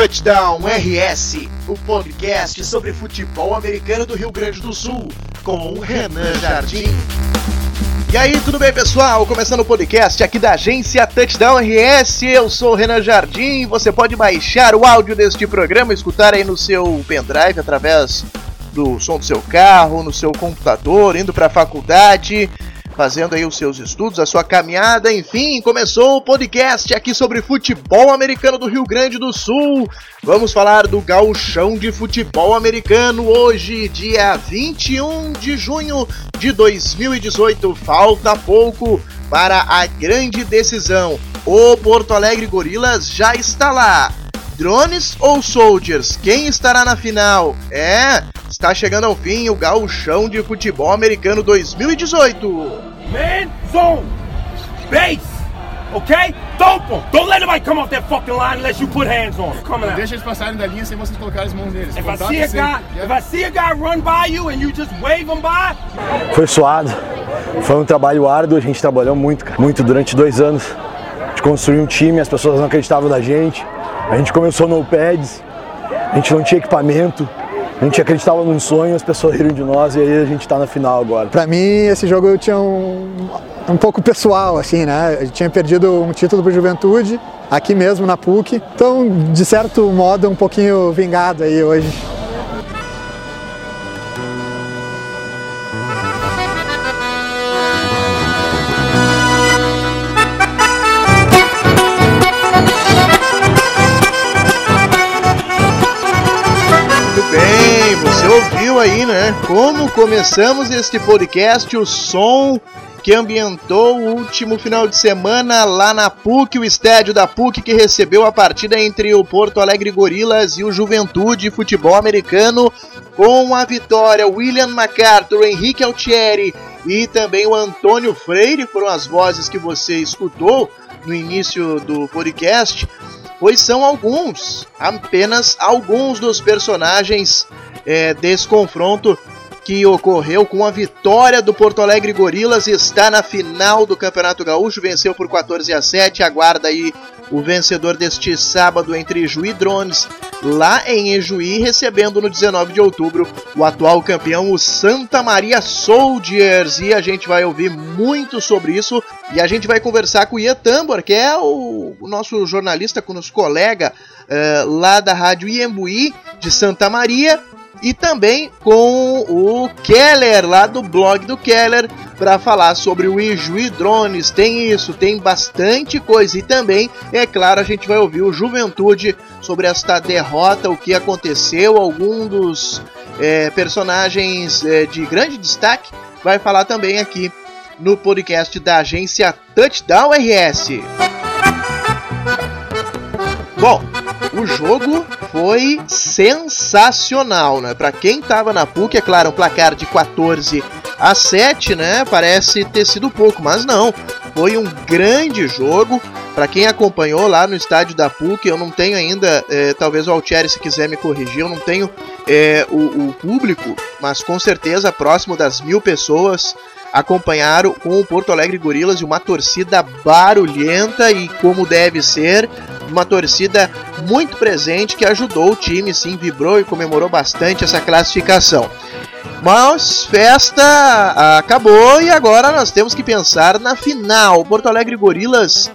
Touchdown RS, o podcast sobre futebol americano do Rio Grande do Sul, com o Renan Jardim. E aí, tudo bem, pessoal? Começando o podcast aqui da agência Touchdown RS. Eu sou o Renan Jardim. Você pode baixar o áudio deste programa, escutar aí no seu pendrive através do som do seu carro, no seu computador, indo para a faculdade fazendo aí os seus estudos, a sua caminhada, enfim, começou o podcast aqui sobre futebol americano do Rio Grande do Sul. Vamos falar do gauchão de futebol americano hoje, dia 21 de junho de 2018. Falta pouco para a grande decisão. O Porto Alegre Gorilas já está lá. Drones ou Soldiers? Quem estará na final? É, está chegando ao fim o Gauchão de Futebol Americano 2018. Man, zone, base, okay? Don't Don't let anybody come off that fucking line unless you put hands on out. Deixa eles passarem da linha sem vocês colocarem as mãos neles. If I see a guy, if I see a guy run by you and you just wave him by. Foi suado, foi um trabalho árduo, a gente trabalhou muito, cara, muito durante dois anos. A gente construiu um time, as pessoas não acreditavam na gente. A gente começou no pads, a gente não tinha equipamento, a gente acreditava num sonho, as pessoas riram de nós e aí a gente está na final agora. Para mim, esse jogo eu tinha um, um pouco pessoal, assim, né? Eu tinha perdido um título para Juventude, aqui mesmo na PUC. Então, de certo modo, um pouquinho vingado aí hoje. Aí, né? Como começamos este podcast, o som que ambientou o último final de semana lá na PUC, o estádio da PUC que recebeu a partida entre o Porto Alegre Gorilas e o Juventude Futebol Americano, com a vitória William MacArthur, Henrique Altieri e também o Antônio Freire, foram as vozes que você escutou no início do podcast, pois são alguns, apenas alguns dos personagens é, desse confronto que ocorreu com a vitória do Porto Alegre Gorilas está na final do Campeonato Gaúcho, venceu por 14 a 7, aguarda aí o vencedor deste sábado entre Juí Drones, lá em Ejuí, recebendo no 19 de outubro o atual campeão, o Santa Maria Soldiers, e a gente vai ouvir muito sobre isso, e a gente vai conversar com o Ian Tambor, que é o, nosso jornalista, com nosso colega uh, lá da Rádio Iembuí, de Santa Maria, e também com o Keller, lá do blog do Keller, para falar sobre o Ijuí Drones. Tem isso, tem bastante coisa. E também, é claro, a gente vai ouvir o Juventude sobre esta derrota, o que aconteceu, algum dos é, personagens é, de grande destaque vai falar também aqui no podcast da agência Touchdown RS. Bom, o jogo foi sensacional, né? Para quem tava na PUC, é claro, um placar de 14 a 7, né? Parece ter sido pouco, mas não. Foi um grande jogo. Para quem acompanhou lá no estádio da PUC, eu não tenho ainda, é, talvez o Altieri se quiser me corrigir, eu não tenho é, o, o público, mas com certeza próximo das mil pessoas acompanharam com o Porto Alegre Gorilas e uma torcida barulhenta e como deve ser, uma torcida muito presente que ajudou o time, sim, vibrou e comemorou bastante essa classificação. Mas festa acabou e agora nós temos que pensar na final. Porto Alegre Gorilas,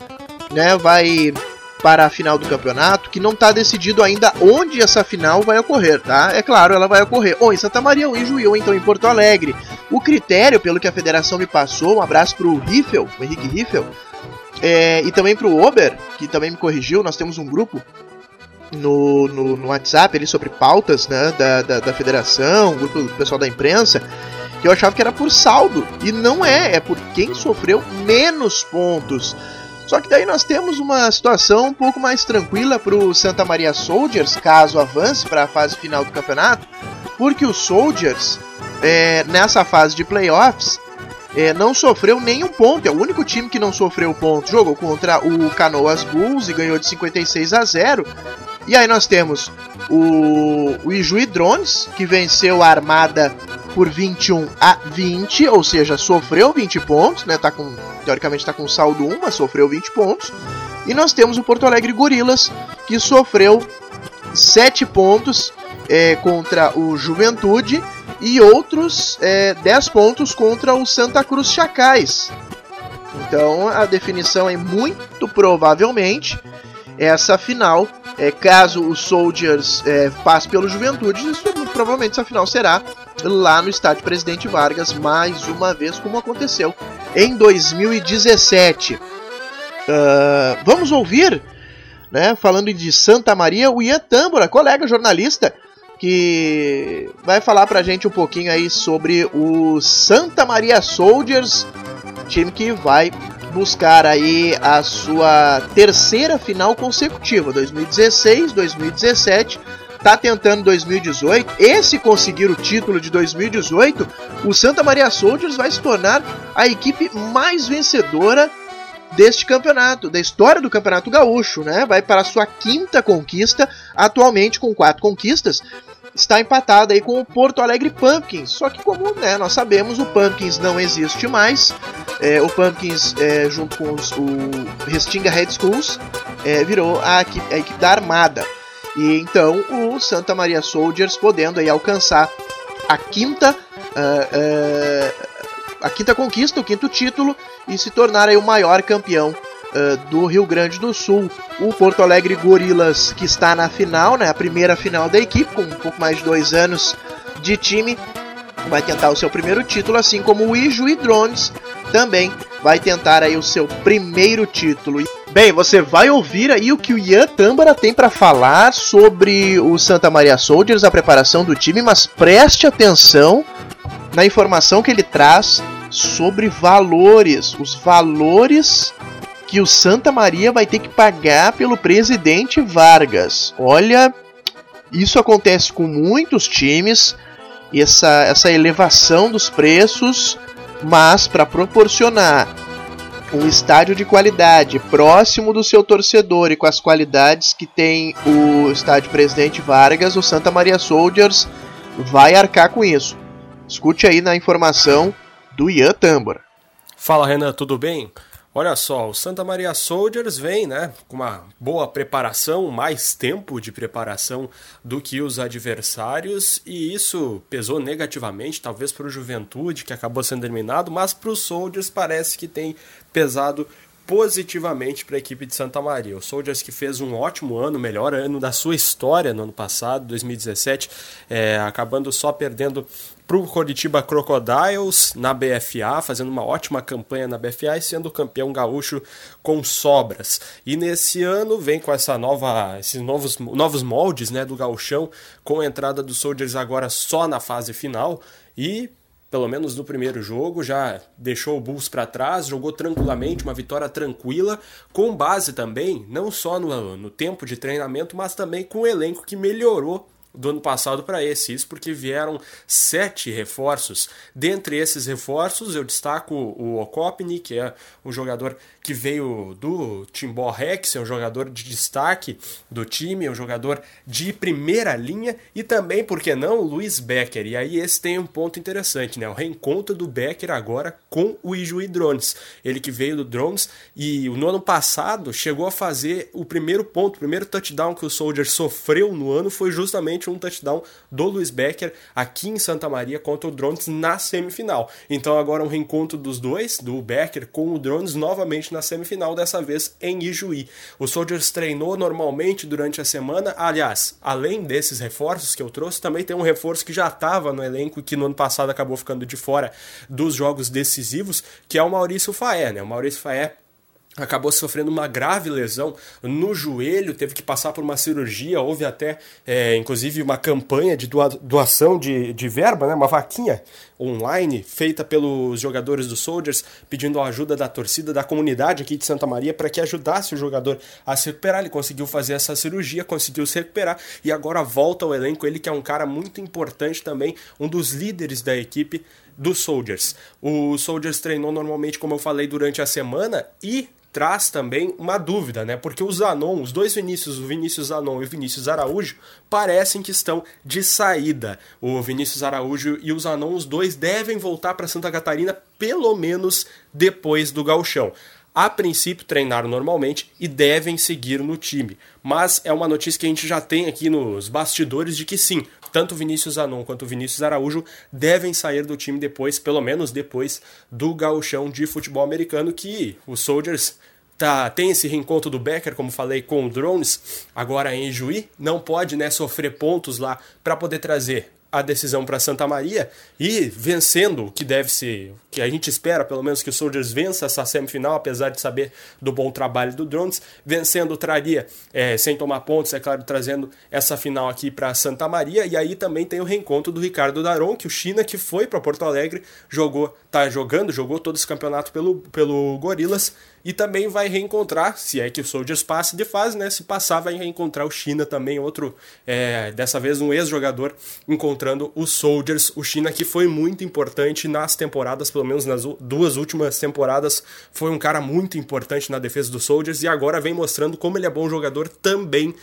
né, vai para a final do campeonato, que não está decidido ainda onde essa final vai ocorrer, tá? É claro, ela vai ocorrer ou em Santa Maria ou em Juiz, ou então em Porto Alegre. O critério, pelo que a federação me passou, um abraço para o Riffel, o Henrique Riffel, é, e também para o Ober, que também me corrigiu, nós temos um grupo no, no, no WhatsApp ali sobre pautas né, da, da, da federação, grupo do pessoal da imprensa, que eu achava que era por saldo, e não é, é por quem sofreu menos pontos. Só que daí nós temos uma situação um pouco mais tranquila para o Santa Maria Soldiers, caso avance para a fase final do campeonato, porque os Soldiers, é, nessa fase de playoffs, é, não sofreu nenhum ponto. É o único time que não sofreu ponto. Jogou contra o Canoas Bulls e ganhou de 56 a 0. E aí nós temos o, o Ijuí Drones, que venceu a Armada por 21 a 20, ou seja, sofreu 20 pontos, né? Tá com, teoricamente está com saldo 1, mas sofreu 20 pontos. E nós temos o Porto Alegre Gorilas, que sofreu 7 pontos é, contra o Juventude e outros é, 10 pontos contra o Santa Cruz Chacais. Então a definição é muito provavelmente essa final. É, caso o Soldiers é, passe pelo Juventude, isso muito provavelmente essa final será lá no estádio Presidente Vargas, mais uma vez, como aconteceu em 2017. Uh, ah, vamos ouvir, né, falando de Santa Maria, o Ian Tâmbora, colega jornalista, que vai falar pra gente um pouquinho aí sobre o Santa Maria Soldiers, time que vai buscar aí a sua terceira final consecutiva, 2016, 2017, tá tentando 2018. Esse conseguir o título de 2018, o Santa Maria Soldiers vai se tornar a equipe mais vencedora deste campeonato, da história do Campeonato Gaúcho, né? Vai para a sua quinta conquista, atualmente com quatro conquistas, está empatada aí com o Porto Alegre Pumpkins. Só que como né, nós sabemos, o Pumpkins não existe mais. É, o Pumpkins, é, junto com os, o Restinga Red Schools, é, virou a equipe, a equipe da Armada. E então o Santa Maria Soldiers podendo aí alcançar a quinta, uh, uh, a quinta conquista, o quinto título e se tornar aí o maior campeão uh, do Rio Grande do Sul. O Porto Alegre Gorilas, que está na final, né, a primeira final da equipe, com um pouco mais de dois anos de time, vai tentar o seu primeiro título, assim como o Ijuí Drones também vai tentar aí o seu primeiro título. Bem, você vai ouvir aí o que o Ian Tambara tem para falar sobre o Santa Maria Soldiers, a preparação do time, mas preste atenção na informação que ele traz sobre valores, os valores que o Santa Maria vai ter que pagar pelo presidente Vargas. Olha, isso acontece com muitos times, essa, essa elevação dos preços, mas para proporcionar um estádio de qualidade próximo do seu torcedor e com as qualidades que tem o estádio Presidente Vargas, o Santa Maria Soldiers vai arcar com isso. Escute aí na informação do Ian Tambor. Fala Renan, tudo bem? Olha só, o Santa Maria Soldiers vem, né, com uma boa preparação, mais tempo de preparação do que os adversários, e isso pesou negativamente, talvez para o Juventude, que acabou sendo eliminado, mas para os Soldiers parece que tem pesado positivamente para a equipe de Santa Maria. O Soldiers que fez um ótimo ano, melhor ano da sua história no ano passado, 2017, é, acabando só perdendo para o Coritiba Crocodiles na BFA, fazendo uma ótima campanha na BFA e sendo campeão gaúcho com sobras. E nesse ano vem com essa nova, esses novos, novos moldes né, do gauchão, com a entrada dos Soldiers agora só na fase final e pelo menos no primeiro jogo, já deixou o Bulls para trás, jogou tranquilamente, uma vitória tranquila, com base também, não só no, no tempo de treinamento, mas também com o elenco que melhorou do ano passado para esse. Isso porque vieram sete reforços. Dentre esses reforços, eu destaco o Okopni, que é um jogador que veio do Timbó Rex, é um jogador de destaque do time, é um jogador de primeira linha, e também, por que não, o Luiz Becker. E aí esse tem um ponto interessante, né? O reencontro do Becker agora com o Ijuí Drones. Ele que veio do Drones e no ano passado chegou a fazer o primeiro ponto, o primeiro touchdown que o Soldier sofreu no ano foi justamente um touchdown do Luiz Becker aqui em Santa Maria contra o Drones na semifinal. Então agora um reencontro dos dois, do Becker com o Drones novamente na semifinal, dessa vez em Ijuí. O Soldiers treinou normalmente durante a semana. Aliás, além desses reforços que eu trouxe, também tem um reforço que já estava no elenco e que no ano passado acabou ficando de fora dos jogos decisivos, que é o Maurício Faé. Né? O Maurício Faé acabou sofrendo uma grave lesão no joelho, teve que passar por uma cirurgia, houve até, é, inclusive, uma campanha de doação de, de verba, né, uma vaquinha online feita pelos jogadores do Soldiers, pedindo a ajuda da torcida, da comunidade aqui de Santa Maria para que ajudasse o jogador a se recuperar. Ele conseguiu fazer essa cirurgia, conseguiu se recuperar e agora volta ao elenco. Ele que é um cara muito importante também, um dos líderes da equipe dos Soldiers. O Soldiers treinou normalmente, como eu falei, durante a semana e traz também uma dúvida, né? Porque os Zanon, os dois Vinícius, o Vinícius Zanon e o Vinícius Araújo, parecem que estão de saída. O Vinícius Araújo e os Zanon, os dois devem voltar para Santa Catarina pelo menos depois do Galchão. a princípio treinaram normalmente e devem seguir no time. Mas é uma notícia que a gente já tem aqui nos bastidores de que sim, tanto Vinícius Anon quanto Vinícius Araújo devem sair do time depois, pelo menos depois do gauchão de futebol americano que os Soldiers tá, tem esse reencontro do Becker, como falei, com o Drones, agora em Juí, não pode né, sofrer pontos lá para poder trazer a decisão para Santa Maria e vencendo o que deve ser, que a gente espera pelo menos que o Soldiers vença essa semifinal, apesar de saber do bom trabalho do Drones, vencendo traria, é, sem tomar pontos, é claro, trazendo essa final aqui para Santa Maria e aí também tem o reencontro do Ricardo Daron, que o China que foi para Porto Alegre, jogou, tá jogando, jogou todo esse campeonato pelo, pelo Gorilas e também vai reencontrar, se é que o Soldiers passe de fase, né? Se passar, vai reencontrar o China também, outro, é, dessa vez um ex-jogador, encontrando o Soldiers. O China que foi muito importante nas temporadas, pelo menos nas duas últimas temporadas, foi um cara muito importante na defesa do Soldiers e agora vem mostrando como ele é bom jogador também.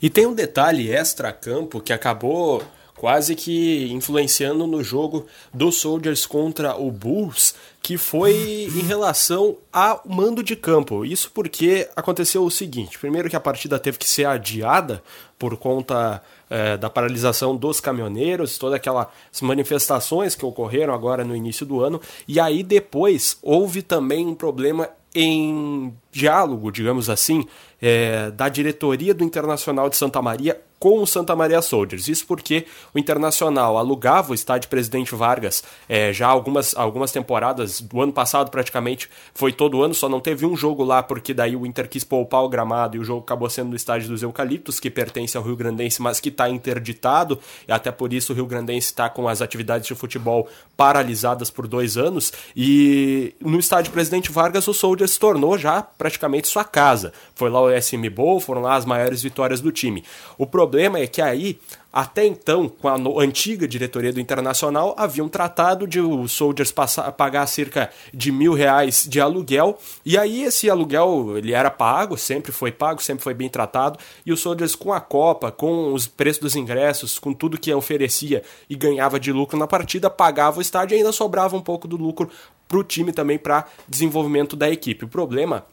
E tem um detalhe extra-campo que acabou quase que influenciando no jogo dos Soldiers contra o Bulls, que foi em relação ao mando de campo. Isso porque aconteceu o seguinte: primeiro, que a partida teve que ser adiada por conta é, da paralisação dos caminhoneiros, todas aquelas manifestações que ocorreram agora no início do ano, e aí depois houve também um problema em diálogo, digamos assim, é, da diretoria do Internacional de Santa Maria com o Santa Maria Soldiers. Isso porque o Internacional alugava o estádio Presidente Vargas é, já algumas, algumas temporadas, do ano passado praticamente foi todo ano, só não teve um jogo lá porque daí o Inter quis poupar o gramado e o jogo acabou sendo no estádio dos Eucaliptos, que pertence ao Rio Grandense, mas que está interditado, e até por isso o Rio Grandense está com as atividades de futebol paralisadas por dois anos. E no estádio Presidente Vargas o Soldiers se tornou já praticamente sua casa. Foi lá o SM Bowl, foram lá as maiores vitórias do time. O problema é que aí até então, com a antiga diretoria do Internacional, havia um tratado de os Soldiers passar, pagar cerca de mil reais de aluguel, e aí esse aluguel ele era pago, sempre foi pago, sempre foi bem tratado, e os Soldiers com a Copa, com os preços dos ingressos, com tudo que oferecia e ganhava de lucro na partida, pagava o estádio e ainda sobrava um pouco do lucro para o time também para desenvolvimento da equipe. O problema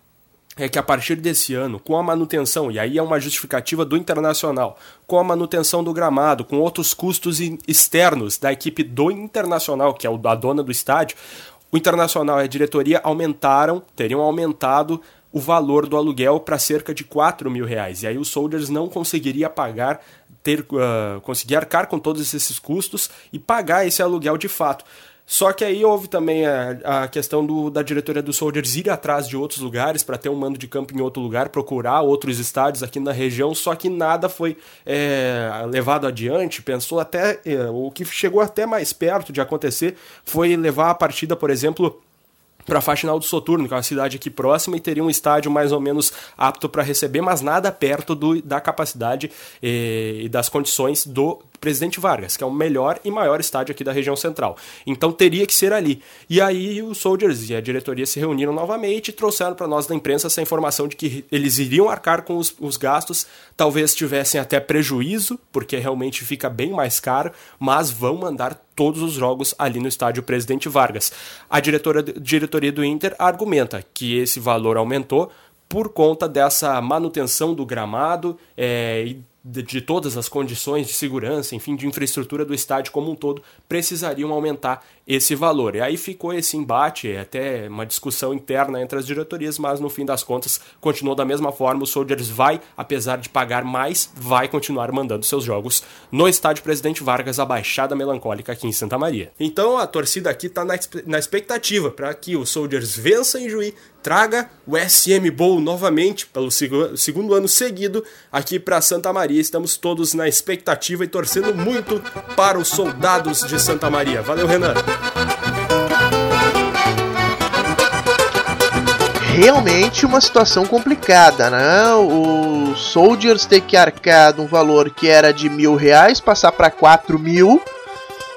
é que a partir desse ano, com a manutenção, e aí é uma justificativa do Internacional, com a manutenção do gramado, com outros custos externos da equipe do Internacional, que é a dona do estádio, o Internacional e a diretoria aumentaram, teriam aumentado o valor do aluguel para cerca de 4 mil reais. E aí o Soldiers não conseguiria pagar, ter, uh, conseguir arcar com todos esses custos e pagar esse aluguel de fato. Só que aí houve também a, a questão do, da diretoria do Soldiers ir atrás de outros lugares para ter um mando de campo em outro lugar, procurar outros estádios aqui na região, só que nada foi é, levado adiante. Pensou até. É, o que chegou até mais perto de acontecer foi levar a partida, por exemplo para a Faxinal do Soturno, que é uma cidade aqui próxima, e teria um estádio mais ou menos apto para receber, mas nada perto do, da capacidade e, e das condições do Presidente Vargas, que é o melhor e maior estádio aqui da região central. Então teria que ser ali. E aí os Soldiers e a diretoria se reuniram novamente e trouxeram para nós da imprensa essa informação de que eles iriam arcar com os, os, gastos, talvez tivessem até prejuízo, porque realmente fica bem mais caro, mas vão mandar todos os jogos ali no estádio Presidente Vargas. A diretora, diretoria do Inter argumenta que esse valor aumentou por conta dessa manutenção do gramado é, e de, de, todas as condições de segurança, enfim, de infraestrutura do estádio como um todo, precisariam aumentar esse valor. E aí ficou esse embate, até uma discussão interna entre as diretorias, mas no fim das contas continuou da mesma forma. O Soldiers vai, apesar de pagar mais, vai continuar mandando seus jogos no estádio Presidente Vargas, a Baixada Melancólica aqui em Santa Maria. Então a torcida aqui está na, na expectativa para que o Soldiers vença em Juí, traga o SM Bowl novamente pelo segundo ano seguido aqui para Santa Maria. Estamos todos na expectativa e torcendo muito para os soldados de Santa Maria. Valeu, Renan! Realmente uma situação complicada, né? O Soldiers ter que arcar um valor que era de mil reais, passar para quatro mil.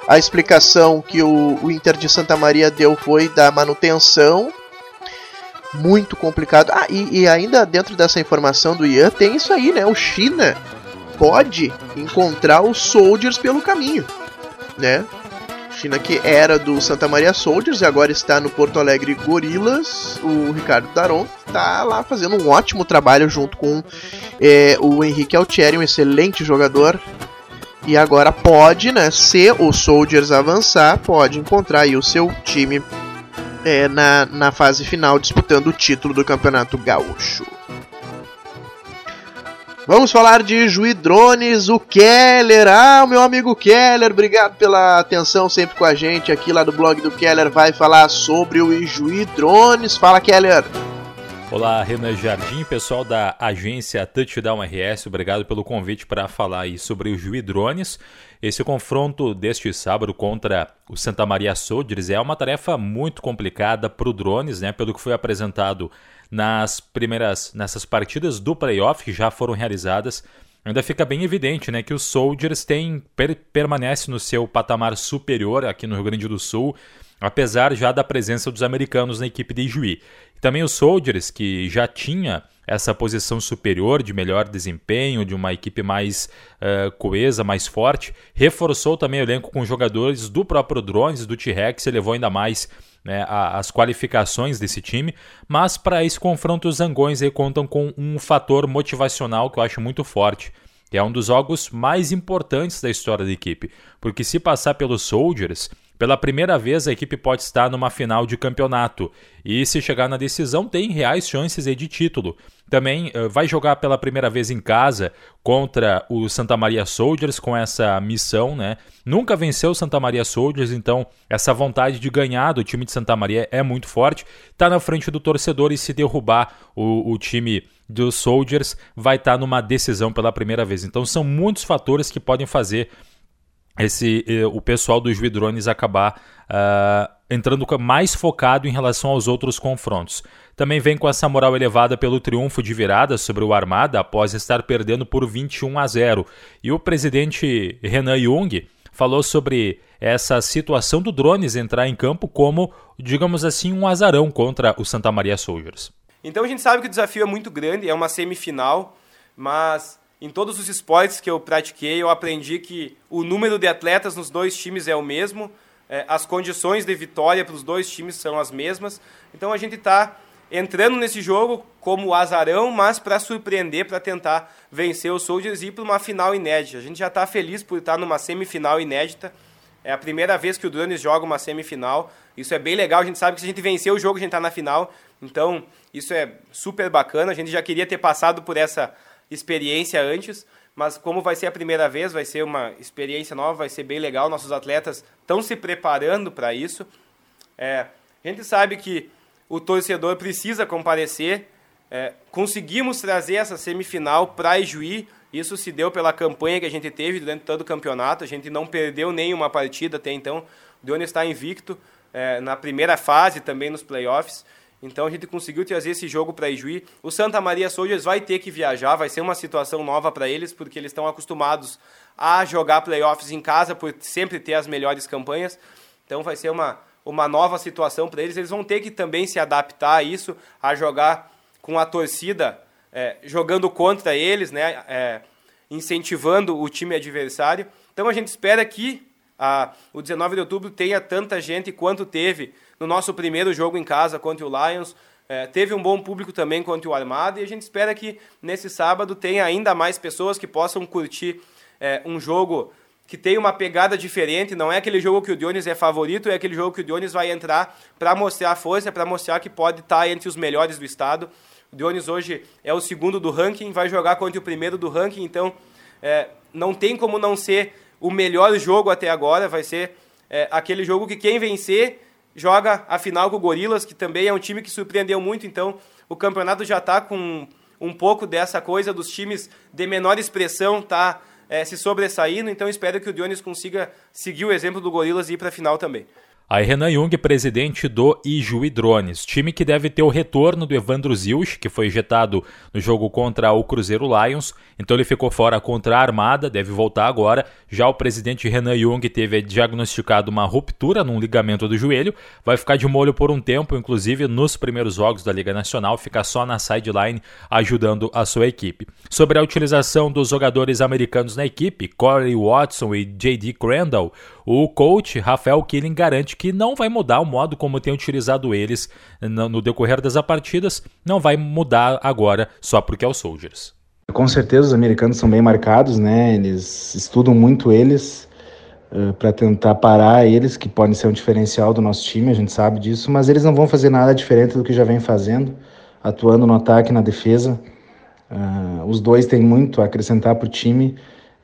A explicação que o, o Inter de Santa Maria deu foi da manutenção muito complicado. Ah, e, e, ainda dentro dessa informação do Ian tem isso aí, né? O China pode encontrar os Soldiers pelo caminho, né? China que era do Santa Maria Soldiers e agora está no Porto Alegre Gorilas. O Ricardo Daron está lá fazendo um ótimo trabalho junto com é, o Henrique Altieri, um excelente jogador. E agora pode, né, se o Soldiers avançar, pode encontrar aí o seu time é, na, na fase final disputando o título do Campeonato Gaúcho. Vamos falar de Juí Drones, o Keller. Ah, o meu amigo Keller, obrigado pela atenção sempre com a gente aqui lá do blog do Keller. Vai falar sobre o Juí Drones. Fala, Keller. Olá, Renan Jardim, pessoal da agência Touchdown RS, obrigado pelo convite para falar aí sobre o Juí Drones. Esse confronto deste sábado contra o Santa Maria Soldiers é uma tarefa muito complicada para o Drones, né? Pelo que foi apresentado nas primeiras nessas partidas do playoff que já foram realizadas, ainda fica bem evidente né, que os Soldiers têm, per, permanece no seu patamar superior aqui no Rio Grande do Sul, apesar já da presença dos americanos na equipe de Juí. Também os Soldiers, que já tinha essa posição superior de melhor desempenho, de uma equipe mais uh, coesa, mais forte, reforçou também o elenco com jogadores do próprio Drones, do T-Rex, elevou ainda mais né, a, as qualificações desse time, mas para esse confronto os Zangões aí contam com um fator motivacional que eu acho muito forte, que é um dos jogos mais importantes da história da equipe, porque se passar pelos Soldiers, pela primeira vez, a equipe pode estar numa final de campeonato e, se chegar na decisão, tem reais chances de título. Também uh, vai jogar pela primeira vez em casa contra o Santa Maria Soldiers com essa missão, né? Nunca venceu o Santa Maria Soldiers, então essa vontade de ganhar do time de Santa Maria é muito forte. Está na frente do torcedor e se derrubar o, o time dos Soldiers, vai estar tá numa decisão pela primeira vez. Então são muitos fatores que podem fazer esse eh, o pessoal dos Vidrones acabar uh, entrando mais focado em relação aos outros confrontos. Também vem com essa moral elevada pelo triunfo de virada sobre o Armada após estar perdendo por 21 a 0. E o presidente Renan Jung falou sobre essa situação do Drones entrar em campo como, digamos assim, um azarão contra o Santa Maria Soldiers. Então a gente sabe que o desafio é muito grande, é uma semifinal, mas em todos os esportes que eu pratiquei, eu aprendi que o número de atletas nos dois times é o mesmo, é, as condições de vitória para os dois times são as mesmas. Então a gente está entrando nesse jogo como azarão, mas para surpreender, para tentar vencer os Soldiers e ir para uma final inédita. A gente já está feliz por estar numa semifinal inédita. É a primeira vez que o Drones joga uma semifinal. Isso é bem legal. A gente sabe que se a gente vencer o jogo, a gente está na final. Então, isso é super bacana. A gente já queria ter passado por essa experiência antes, mas como vai ser a primeira vez, vai ser uma experiência nova, vai ser bem legal. Nossos atletas estão se preparando para isso. É, a gente sabe que o torcedor precisa comparecer. É, conseguimos trazer essa semifinal para Ijuí. Isso se deu pela campanha que a gente teve durante todo o campeonato. A gente não perdeu nenhuma partida até então. O Deone está invicto é, na primeira fase, também nos playoffs. Então a gente conseguiu trazer esse jogo para Ijuí. O Santa Maria Soldiers vai ter que viajar, vai ser uma situação nova para eles, porque eles estão acostumados a jogar playoffs em casa, por sempre ter as melhores campanhas. Então vai ser uma, uma nova situação para eles. Eles vão ter que também se adaptar a isso, a jogar com a torcida é, jogando contra eles, né, é, incentivando o time adversário. Então a gente espera que a, o 19 de outubro tenha tanta gente quanto teve no nosso primeiro jogo em casa contra o Lions. É, teve um bom público também contra o Armada e a gente espera que nesse sábado tenha ainda mais pessoas que possam curtir é, um jogo que tem uma pegada diferente. Não é aquele jogo que o Dionis é favorito, é aquele jogo que o Dionis vai entrar para mostrar força, para mostrar que pode estar tá entre os melhores do estado. O Dionis hoje é o segundo do ranking, vai jogar contra o primeiro do ranking, então é, não tem como não ser o melhor jogo até agora. Vai ser é, aquele jogo que quem vencer joga a final com o Gorilas, que também é um time que surpreendeu muito, então o campeonato já está com um pouco dessa coisa dos times de menor expressão tá é, se sobressaindo, então espero que o Dionis consiga seguir o exemplo do Gorilas e ir para a final também. Aí Renan Jung, presidente do Ijuí Drones, time que deve ter o retorno do Evandro Zilch, que foi injetado no jogo contra o Cruzeiro Lions, então ele ficou fora contra a Armada, deve voltar agora. Já o presidente Renan Jung teve diagnosticado uma ruptura num ligamento do joelho, vai ficar de molho por um tempo, inclusive nos primeiros jogos da Liga Nacional, ficar só na sideline ajudando a sua equipe. Sobre a utilização dos jogadores americanos na equipe, Corey Watson e J.D. Crandall, o coach Rafael Killing garante que não vai mudar o modo como tem utilizado eles no decorrer das partidas, não vai mudar agora só porque é o Soldiers. Com certeza os americanos são bem marcados, né? Eles estudam muito eles uh, eh, para tentar parar eles, que podem ser um diferencial do nosso time, a gente sabe disso, mas eles não vão fazer nada diferente do que já vem fazendo, atuando no ataque na defesa. Uh, os dois têm muito a acrescentar para o time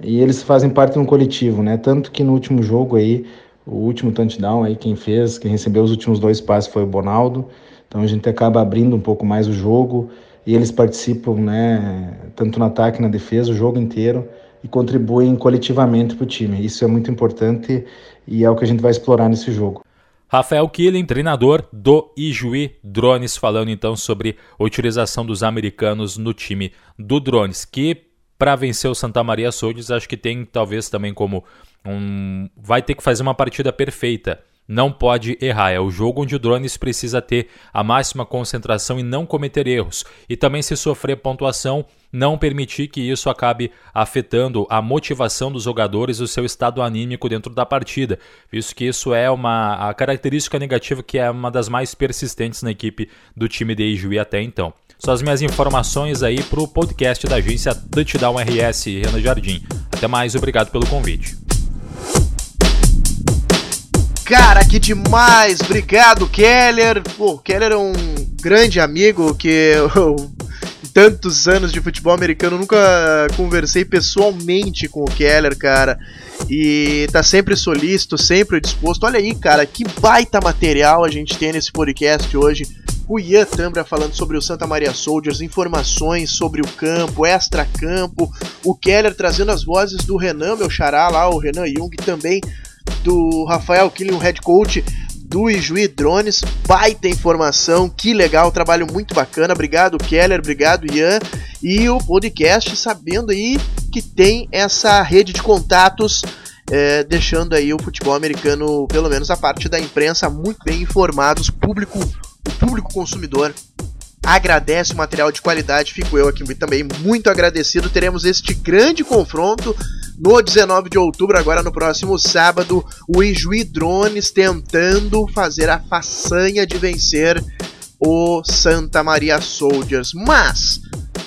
e eles fazem parte de um coletivo, né? Tanto que no último jogo aí, o último touchdown aí, quem fez, quem recebeu os últimos dois passes foi o Bonaldo. Então a gente acaba abrindo um pouco mais o jogo e eles participam, né, tanto no ataque, na defesa, o jogo inteiro e contribuem coletivamente para o time. Isso é muito importante e é o que a gente vai explorar nesse jogo. Rafael Killing, treinador do Ijuí Drones, falando então sobre a utilização dos americanos no time do Drones, que para vencer o Santa Maria Soldiers acho que tem talvez também como um vai ter que fazer uma partida perfeita não pode errar. É o jogo onde o Drones precisa ter a máxima concentração e não cometer erros. E também, se sofrer pontuação, não permitir que isso acabe afetando a motivação dos jogadores e o seu estado anímico dentro da partida, visto que isso é uma característica negativa que é uma das mais persistentes na equipe do time de Ijuí até então. São as minhas informações aí para o podcast da agência Touchdown RS Renan Jardim. Até mais, obrigado pelo convite. Cara, que demais! Obrigado, Keller. Pô, Keller é um grande amigo que eu, tantos anos de futebol americano nunca conversei pessoalmente com o Keller, cara. E tá sempre solícito, sempre disposto. Olha aí, cara, que baita material a gente tem nesse podcast hoje. O Ian Tambra falando sobre o Santa Maria Soldiers, informações sobre o campo, extra-campo. O Keller trazendo as vozes do Renan, meu xará lá, o Renan Jung, também do Rafael Killing, o head coach do Ijuí Drones. Baita informação, que legal, trabalho muito bacana. Obrigado, Keller, obrigado, Ian. E o podcast sabendo aí que tem essa rede de contatos. É, deixando aí o futebol americano, pelo menos a parte da imprensa, muito bem informados, público, o público consumidor agradece o material de qualidade, fico eu aqui também muito agradecido. Teremos este grande confronto no 19 de outubro, agora no próximo sábado, o Ijuí Drones tentando fazer a façanha de vencer o Santa Maria Soldiers. Mas,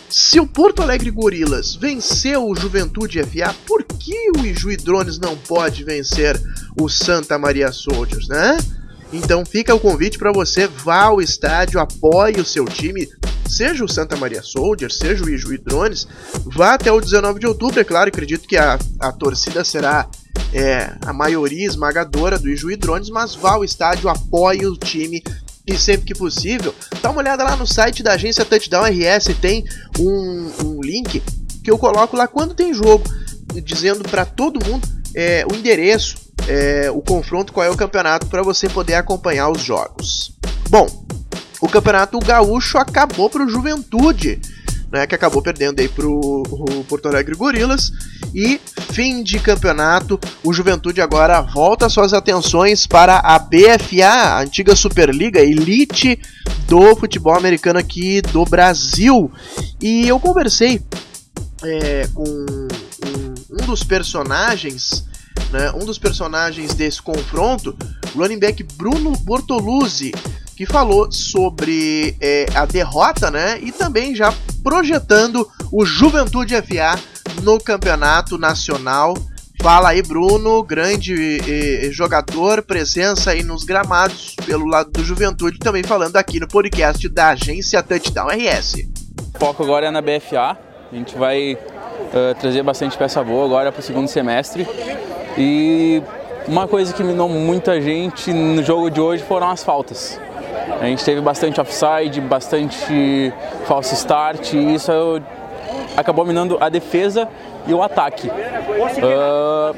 se o Porto Alegre Gorilas venceu o Juventude FA, por que o Ijuí Drones não pode vencer o Santa Maria Soldiers, né? Então fica o convite para você vá ao estádio, apoie o seu time, seja o Santa Maria Soldiers, seja o Ijuí Drones, vá até o 19 de outubro, é claro, acredito que a, a torcida será é, a maioria esmagadora do Ijuí Drones, mas vá ao estádio, apoie o time e sempre que possível, dá uma olhada lá no site da agência Touchdown RS, tem um, um link que eu coloco lá quando tem jogo, dizendo para todo mundo é, o endereço, é, o confronto, qual é o campeonato para você poder acompanhar os jogos. Bom, o campeonato gaúcho acabou para o Juventude, né, que acabou perdendo aí para o Porto Alegre Gorilas. E fim de campeonato, o Juventude agora volta suas atenções para a BFA, a antiga Superliga, elite do futebol americano aqui do Brasil. E eu conversei é, com um, dos personagens né, um dos personagens desse confronto, running back Bruno Bortoluzzi, que falou sobre é, a derrota, né, e também já projetando o Juventude FA no campeonato nacional. Fala aí, Bruno, grande eh, jogador, presença aí nos gramados pelo lado do Juventude, também falando aqui no podcast da agência Touchdown RS. O foco agora é na BFA, a gente vai uh, trazer bastante peça boa agora para o segundo semestre. E uma coisa que minou muita gente no jogo de hoje foram as faltas. A gente teve bastante offside, bastante false start e isso acabou minando a defesa e o ataque. Uh,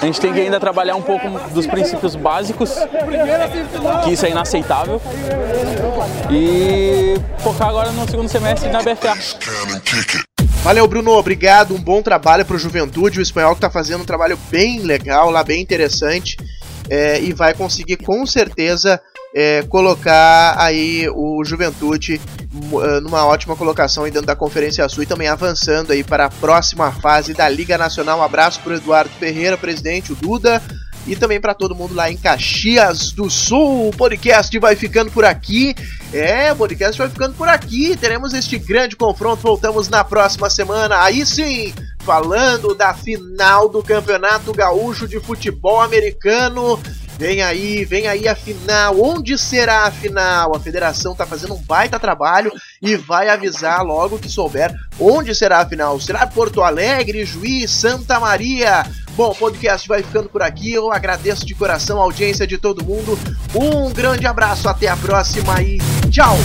a gente tem que ainda trabalhar um pouco dos princípios básicos, que isso é inaceitável, e focar agora no segundo semestre na BFA. Valeu, Bruno, obrigado. Um bom trabalho para o Juventude. O espanhol que está fazendo um trabalho bem legal lá, bem interessante. É, e vai conseguir com certeza é, colocar aí o Juventude eh, numa ótima colocação aí dentro da Conferência Sul e também avançando aí para a próxima fase da Liga Nacional. Um abraço para o Eduardo Ferreira, presidente, o Duda, e também para todo mundo lá em Caxias do Sul. O podcast vai ficando por aqui. É, o podcast vai ficando por aqui. Teremos este grande confronto. Voltamos na próxima semana. Aí sim, falando da final do Campeonato Gaúcho de Futebol Americano. Vem aí, vem aí a final. Onde será a final? A federação tá fazendo um baita trabalho e vai avisar logo que souber onde será a final. Será Porto Alegre, Juiz, Santa Maria? Bom, o podcast vai ficando por aqui. Eu agradeço de coração a audiência de todo mundo. Um grande abraço, até a próxima e tchau!